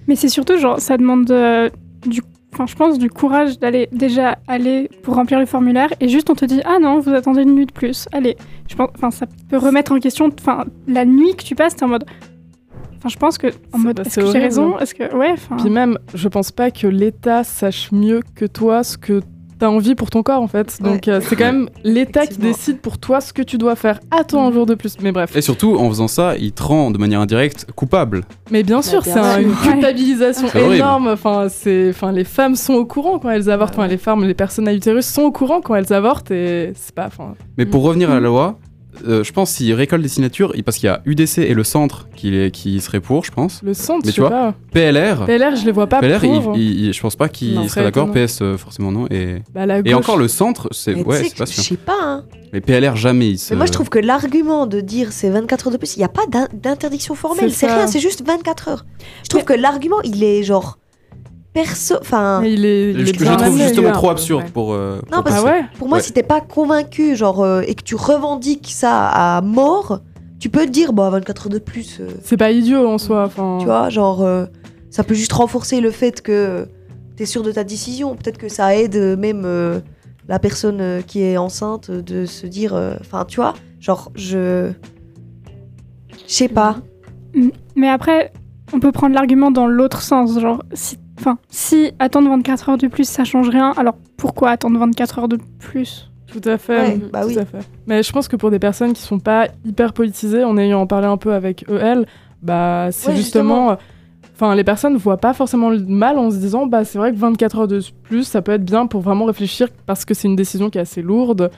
Mais c'est surtout, genre, ça demande euh, du. Enfin, je pense du courage d'aller déjà aller pour remplir le formulaire et juste on te dit ah non vous attendez une nuit de plus allez je pense enfin ça peut remettre en question enfin la nuit que tu passes t'es en mode enfin je pense que en mode est-ce c'est que j'ai raison est-ce que ouais enfin Puis même, je pense pas que l'État sache mieux que toi ce que t'as envie pour ton corps en fait. Donc euh, c'est quand même l'État qui décide pour toi ce que tu dois faire. Attends un jour de plus. Mais bref. Et surtout, en faisant ça, il te rend de manière indirecte coupable. Mais bien sûr, c'est un- une culpabilisation énorme. Enfin, c'est, enfin, les femmes sont au courant quand elles avortent. Enfin, les femmes, les personnes à utérus sont au courant quand elles avortent et c'est pas. Enfin, Mais pour revenir à la Mm. loi, euh, je pense s'il récolte des signatures, parce qu'il y a UDC et le centre qui, est- qui serait pour, je pense. le centre, Mais je tu vois, pas. PLR, PLR, je les vois pas PLR, pour. il- il- je pense pas qu'il Non, serait très d'accord. PS, euh, forcément non. Et, Bah, la et encore le centre, c'est ouais, c'est pas Je sûr. sais pas, hein. Mais PLR jamais il se. Mais moi, je trouve que l'argument de dire c'est 24 heures de plus, il n'y a pas d'in- d'interdiction formelle. C'est rien, c'est juste 24 heures. Je trouve que l'argument, il est genre. Perso. Enfin. Il est, il Je, est je bien trouve justement trop absurde Ouais. pour. euh, Non, pour parce Ah ouais Pour moi, Ouais. si t'es pas convaincu, genre, euh, et que tu revendiques ça à mort, tu peux te dire, bah, 24 heures de plus, euh, C'est pas idiot en soi. Enfin, tu vois, genre, euh, ça peut juste renforcer le fait que t'es sûr de ta décision. Peut-être que ça aide même euh, la personne euh, qui est enceinte de se dire, euh, enfin, tu vois, genre, je. Je sais pas. mais après on peut prendre l'argument dans l'autre sens genre si enfin si attendre 24 heures de plus ça change rien alors pourquoi attendre 24 heures de plus? Tout à fait. Ouais, tout bah oui. à fait. Mais je pense que pour des personnes qui sont pas hyper politisées, en ayant parlé un peu avec EL, bah c'est Ouais, justement. Enfin, les personnes voient pas forcément le mal en se disant, bah c'est vrai que 24 heures de plus, ça peut être bien pour vraiment réfléchir parce que c'est une décision qui est assez lourde.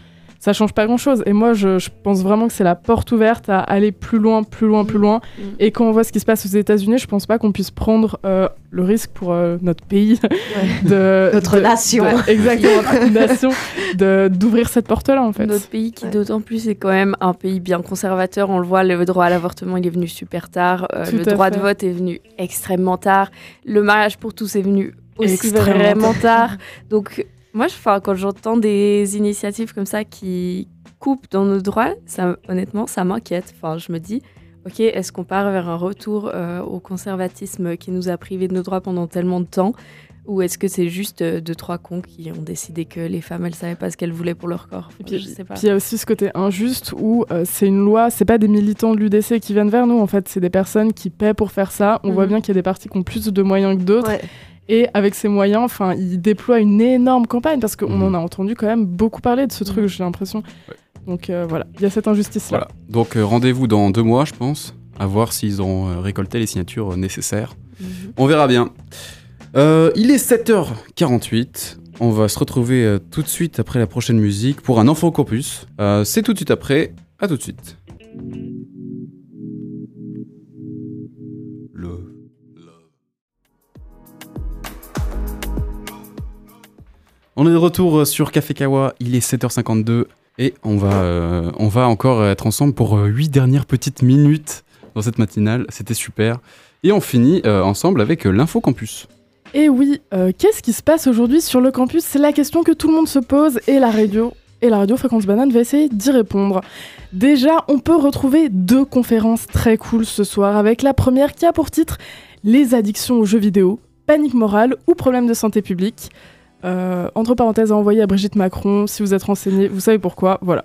Ça change pas grand chose. Et moi, je, je pense vraiment que c'est la porte ouverte à aller plus loin, plus loin, plus loin. Mm. Et quand on voit ce qui se passe aux États-Unis, je pense pas qu'on puisse prendre euh, le risque pour euh, notre pays de Notre de- nation. de- exactement, notre nation, de d'ouvrir cette porte-là en fait. Notre pays qui Ouais. d'autant plus est quand même un pays bien conservateur. On le voit, le droit à l'avortement il est venu super tard. euh, le droit fait. de vote est venu extrêmement tard. Le mariage pour tous est venu aussi Extrêmement vraiment tard. Donc moi, je, enfin, quand j'entends des initiatives comme ça qui coupent dans nos droits, ça, honnêtement, ça m'inquiète. Enfin, je me dis, ok, est-ce qu'on part vers un retour euh, au conservatisme qui nous a privés de nos droits pendant tellement de temps? Ou est-ce que c'est juste euh, deux, trois cons qui ont décidé que les femmes, elles savaient pas ce qu'elles voulaient pour leur corps? Et puis, Je sais pas. puis il y a aussi ce côté injuste où euh, c'est une loi, c'est pas des militants de l'UDC qui viennent vers nous, en fait, c'est des personnes qui paient pour faire ça. On voit Mhm. bien qu'il y a des partis qui ont plus de moyens que d'autres. Ouais. Et avec ces moyens, enfin, ils déploient une énorme campagne parce qu'on Mhm. en a entendu quand même beaucoup parler de ce truc, j'ai l'impression. Donc euh, voilà, il y a cette injustice-là. Voilà. Donc euh, rendez-vous dans deux mois, je pense, à voir s'ils auront euh, récolté les signatures euh, nécessaires. Mhm. On verra bien. Euh, il est 7h48. On va se retrouver euh, tout de suite après la prochaine musique pour un Enfant au Campus. Euh, C'est tout de suite après. À tout de suite. On est de retour sur Café Kawa, il est 7h52 et on va, euh, on va encore être ensemble pour 8 dernières petites minutes dans cette matinale, c'était super. Et on finit euh, ensemble avec euh, l'info campus. Et oui, euh, qu'est-ce qui se passe aujourd'hui sur le campus? C'est la question que tout le monde se pose et la radio. Et la radio Fréquence Banane va essayer d'y répondre. Déjà, on peut retrouver deux conférences très cool ce soir, avec la première qui a pour titre Les addictions aux jeux vidéo, panique morale ou problème de santé publique. Euh, entre parenthèses à envoyer à Brigitte Macron, si vous êtes renseigné, vous savez pourquoi, voilà.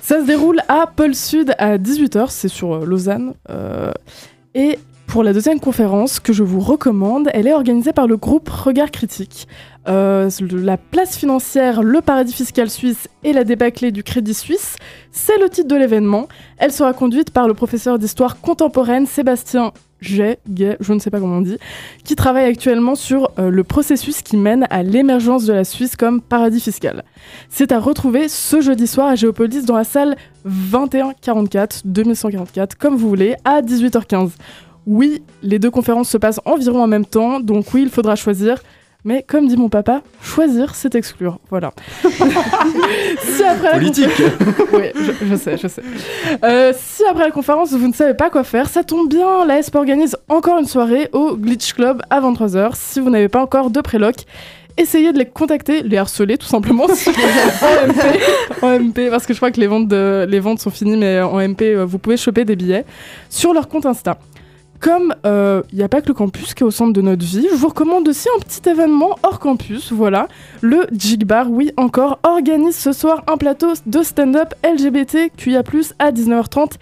Ça se déroule à Pôle Sud à 18h, c'est sur euh, Lausanne. Euh, et pour la deuxième conférence que je vous recommande, elle est organisée par le groupe Regard Critique. La place financière, le paradis fiscal suisse et la débâclée du crédit suisse, c'est le titre de l'événement. Elle sera conduite par le professeur d'histoire contemporaine Sébastien Gay, je ne sais pas comment on dit, qui travaille actuellement sur euh, le processus qui mène à l'émergence de la Suisse comme paradis fiscal. C'est à retrouver ce jeudi soir à Géopolis dans la salle 2144, 2144, comme vous voulez, à 18h15. Oui, les deux conférences se passent environ en même temps, donc oui, il faudra choisir. Mais comme dit mon papa, choisir, c'est exclure. Voilà. si après la Politique. oui, je, je sais, je sais. Euh, si après la conférence, vous ne savez pas quoi faire, ça tombe bien, la SP organise encore une soirée au Glitch Club à 23h. Si vous n'avez pas encore de préloc, essayez de les contacter, les harceler tout simplement en, MP, en MP, parce que je crois que les ventes, de- les ventes sont finies, mais en MP, euh, vous pouvez choper des billets sur leur compte Insta. Comme euh, il n'y a pas que le campus qui est au centre de notre vie, je vous recommande aussi un petit événement hors campus, voilà. Le Jig Bar, oui encore, organise ce soir un plateau de stand-up LGBT QIA+, à 19h30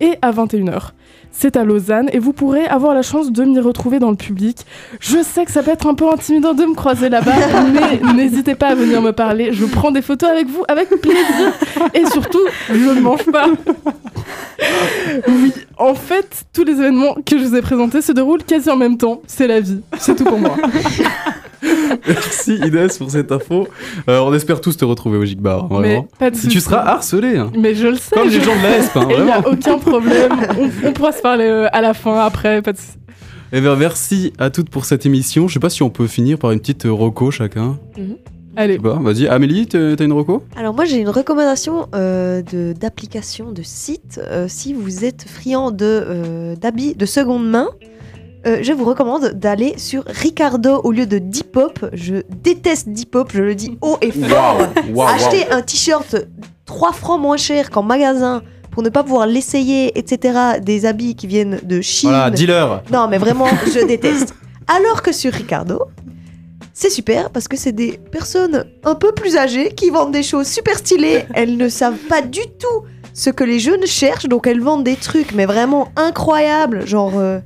et à 21h. C'est à Lausanne et vous pourrez avoir la chance de m'y retrouver dans le public. Je sais que ça peut être un peu intimidant de me croiser là-bas, mais n'hésitez pas à venir me parler. Je prends des photos avec vous avec plaisir et surtout, je ne mange pas. Oui, en fait, tous les événements que je vous ai présentés se déroulent quasi en même temps. C'est la vie. C'est tout pour moi. Merci Inès pour cette info. Euh, on espère tous te retrouver au Gigbar, Mais vraiment. de Si tu seras harcelé, hein. Mais je le sais. comme je- les gens de la ESP, hein, il n'y a aucun problème. On, on pourra se parler euh, à la fin, après. Pas de. Eh bien, merci à toutes pour cette émission. Je sais pas si on peut finir par une petite euh, reco chacun. Allez. Bah, vas-y, Amélie, t'as une reco Alors moi j'ai une recommandation euh, de d'application de site. Euh, si vous êtes friand de euh, d'habits de seconde main, euh, je vous recommande d'aller sur Ricardo au lieu de Depop. Je déteste Depop, je le dis haut et fort. Acheter un t-shirt 3 francs moins cher qu'en magasin pour ne pas pouvoir l'essayer, etc. Des habits qui viennent de Chine. Voilà, dealer. Non, mais vraiment, je déteste. Alors que sur Ricardo, c'est super parce que c'est des personnes un peu plus âgées qui vendent des choses super stylées. Elles ne savent pas du tout ce que les jeunes cherchent, donc elles vendent des trucs, mais vraiment incroyables. Genre, euh,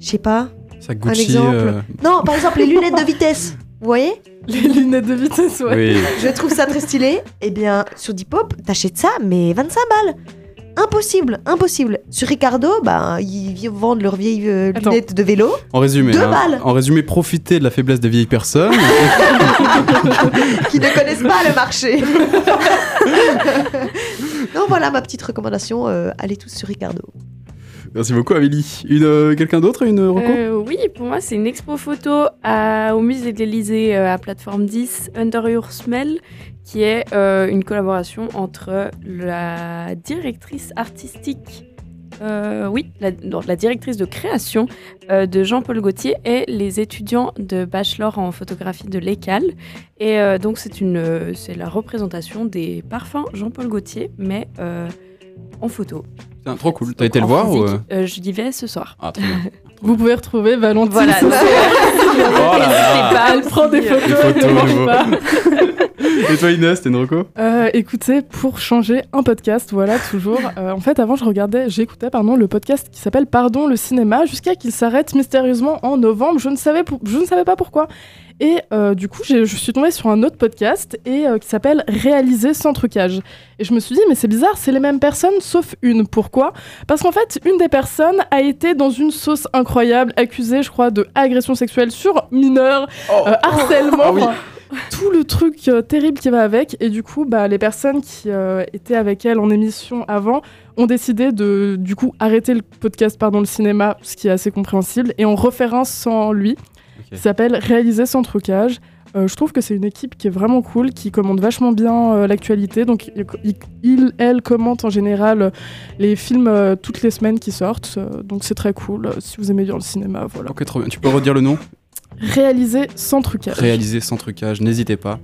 je sais pas. Ça Gucci. exemple. euh, Non, par exemple, les lunettes de vitesse. Vous voyez? Les lunettes de vitesse, ouais. Oui. Je trouve ça très stylé. Eh bien, sur Depop, t'achètes ça, mais 25 balles. Impossible, impossible. Sur Ricardo, bah, ils vendent leurs vieilles euh, Attends. lunettes de vélo. En résumé, Deux hein, balles. en résumé, profitez de la faiblesse des vieilles personnes. qui ne connaissent pas le marché. non, voilà ma petite recommandation. euh, allez tous sur Ricardo. Merci beaucoup, Amélie. Une, euh, quelqu'un d'autre, une reco? Euh, oui, pour moi, c'est une expo photo à- au musée de l'Elysée euh, à plateforme 10, Under Your Smell, qui est euh, une collaboration entre la directrice artistique, euh, oui, la, non, la directrice de création euh, de Jean-Paul Gaultier et les étudiants de bachelor en photographie de l'ECAL. Et euh, donc, c'est une, euh, c'est la représentation des parfums Jean-Paul Gaultier, mais euh, en photo. Putain, Trop cool. T'as été le voir ou physique. euh Euh, Je y vais ce soir. Ah, très bien. Vous pouvez retrouver Valentine. Voilà, ce donc, soir. Oh là là. Elle prend des photos, Des photos, elle ne mange nouveau. pas. Et toi, Inès, t'as une reco? Euh, écoutez, pour changer un podcast, voilà, toujours. euh, en fait, avant, je regardais, j'écoutais, pardon, le podcast qui s'appelle Pardon le cinéma, jusqu'à qu'il s'arrête mystérieusement en novembre. Je ne savais, je ne savais pas pourquoi. Et euh, du coup, je suis tombée sur un autre podcast et euh, qui s'appelle Réaliser sans trucage. Et je me suis dit, mais c'est bizarre, c'est les mêmes personnes sauf une. Pourquoi? Parce qu'en fait, une des personnes a été dans une sauce incroyable, accusée, je crois, de agression sexuelle sur mineur, euh, harcèlement. Ah oui. tout le truc euh, terrible qui va avec. Et du coup, bah, les personnes qui euh, étaient avec elle en émission avant ont décidé de, du coup, arrêter le podcast Pardon le cinéma, ce qui est assez compréhensible, et on un sans lui, Ok. qui s'appelle Réaliser sans trucage. Euh, je trouve que c'est une équipe qui est vraiment cool, qui commande vachement bien euh, l'actualité. Donc, il, elle, commente en général euh, les films toutes les semaines qui sortent. Donc, c'est très cool. si vous aimez bien le cinéma, voilà. Ok, trop bien. Tu peux redire le nom? Réaliser sans trucage. Réalisé sans trucage, n'hésitez pas.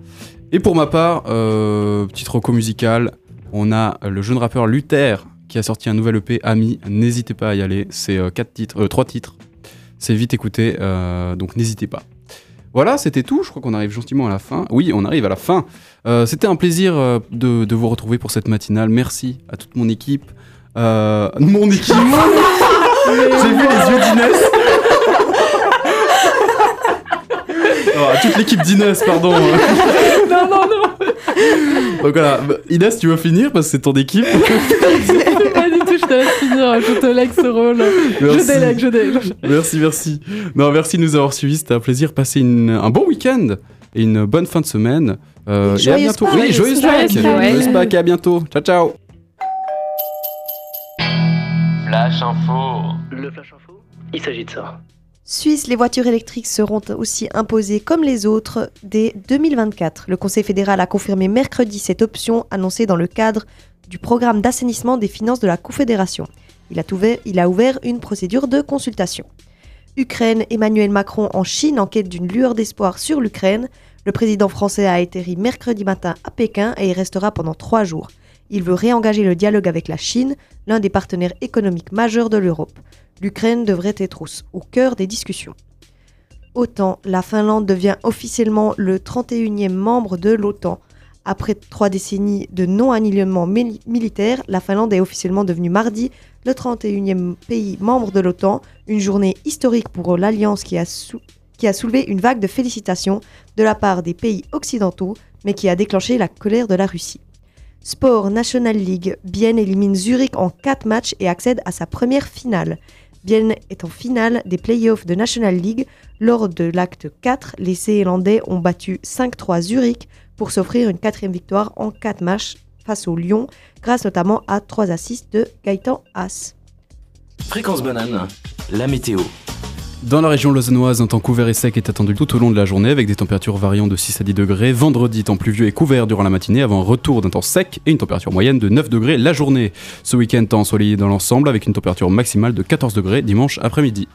Et pour ma part, petite reco musicale, on a le jeune rappeur Luther qui a sorti un nouvel EP, Ami. N'hésitez pas à y aller. C'est quatre titres, trois titres. C'est vite écouté, euh, donc n'hésitez pas. Voilà, c'était tout. Je crois qu'on arrive gentiment à la fin. Oui, on arrive à la fin. Euh, c'était un plaisir euh, de, de vous retrouver pour cette matinale. Merci à toute mon équipe. Mon équipe J'ai vu les yeux d'Inès Oh, à toute l'équipe d'Inès, pardon. non, non, non Donc voilà, Inès, tu veux finir parce que c'est ton équipe Pas du tout, je je te lègue ce rôle. Je Merci. délègue, je délègue. Merci, merci. Non, merci de nous avoir suivis. C'était un plaisir. Passez une- un bon week-end et une bonne fin de semaine. Euh, Et et à bientôt. Pâques. Oui, joyeuse. Pâques. Joyeuse Pâques et à bientôt. Ciao, ciao. Flash Info. Le Flash Info, il s'agit de ça. Suisse, les voitures électriques seront aussi imposées comme les autres dès 2024. Le Conseil fédéral a confirmé mercredi cette option annoncée dans le cadre du programme d'assainissement des finances de la Confédération. Il a, ouvert, une procédure de consultation. Ukraine, Emmanuel Macron en Chine en quête d'une lueur d'espoir sur l'Ukraine. Le président français a atterri mercredi matin à Pékin et y restera pendant trois jours. Il veut réengager le dialogue avec la Chine, l'un des partenaires économiques majeurs de l'Europe. L'Ukraine devrait être au, cœur des discussions. OTAN, la Finlande devient officiellement le 31e membre de l'OTAN. Après trois décennies de non-alignement mili- militaire, la Finlande est officiellement devenue mardi le 31e pays membre de l'OTAN, une journée historique pour l'Alliance qui, qui a soulevé une vague de félicitations de la part des pays occidentaux, mais qui a déclenché la colère de la Russie. Sport National League, Bienne élimine Zurich en 4 matchs et accède à sa première finale. Bienne est en finale des playoffs de National League. Lors de l'acte 4, les Zélandais ont battu 5-3 Zurich pour s'offrir une quatrième victoire en 4 matchs face au Lyon, grâce notamment à 3 assists de Gaëtan Haas. Fréquence banane, la météo. Dans la région lausannoise, un temps couvert et sec est attendu tout au long de la journée avec des températures variant de 6 à 10 degrés. Vendredi, temps pluvieux et couvert durant la matinée avant un retour d'un temps sec et une température moyenne de 9 degrés la journée. Ce week-end, temps ensoleillé dans l'ensemble avec une température maximale de 14 degrés dimanche après-midi.